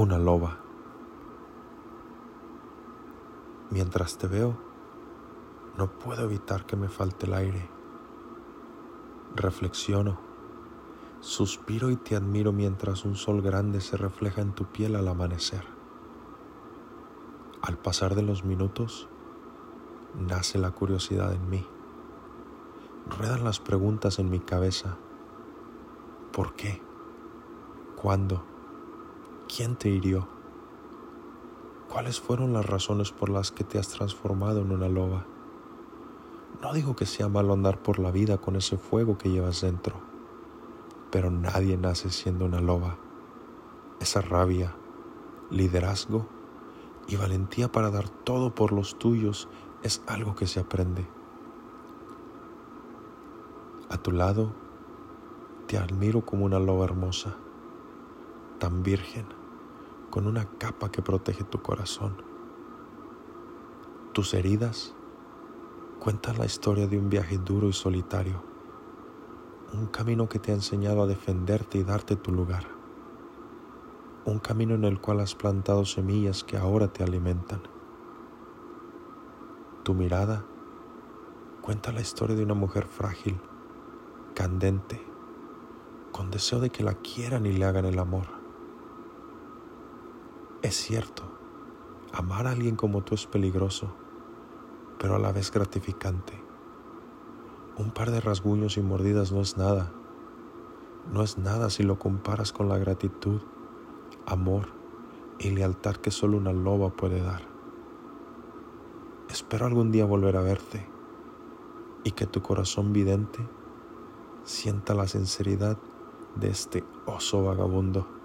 una loba. Mientras te veo, no puedo evitar que me falte el aire. Reflexiono, suspiro y te admiro mientras un sol grande se refleja en tu piel al amanecer. Al pasar de los minutos, nace la curiosidad en mí. Ruedan las preguntas en mi cabeza. ¿Por qué? ¿Cuándo? ¿Quién te hirió? ¿Cuáles fueron las razones por las que te has transformado en una loba? No digo que sea malo andar por la vida con ese fuego que llevas dentro, pero nadie nace siendo una loba. Esa rabia, liderazgo y valentía para dar todo por los tuyos es algo que se aprende. A tu lado te admiro como una loba hermosa, tan virgen, con una capa que protege tu corazón. Tus heridas cuentan la historia de un viaje duro y solitario, un camino que te ha enseñado a defenderte y darte tu lugar, un camino en el cual has plantado semillas que ahora te alimentan. Tu mirada cuenta la historia de una mujer frágil candente, con deseo de que la quieran y le hagan el amor. Es cierto, amar a alguien como tú es peligroso, pero a la vez gratificante. Un par de rasguños y mordidas no es nada. No es nada si lo comparas con la gratitud, amor y lealtad que solo una loba puede dar. Espero algún día volver a verte y que tu corazón vidente sienta la sinceridad de este oso vagabundo.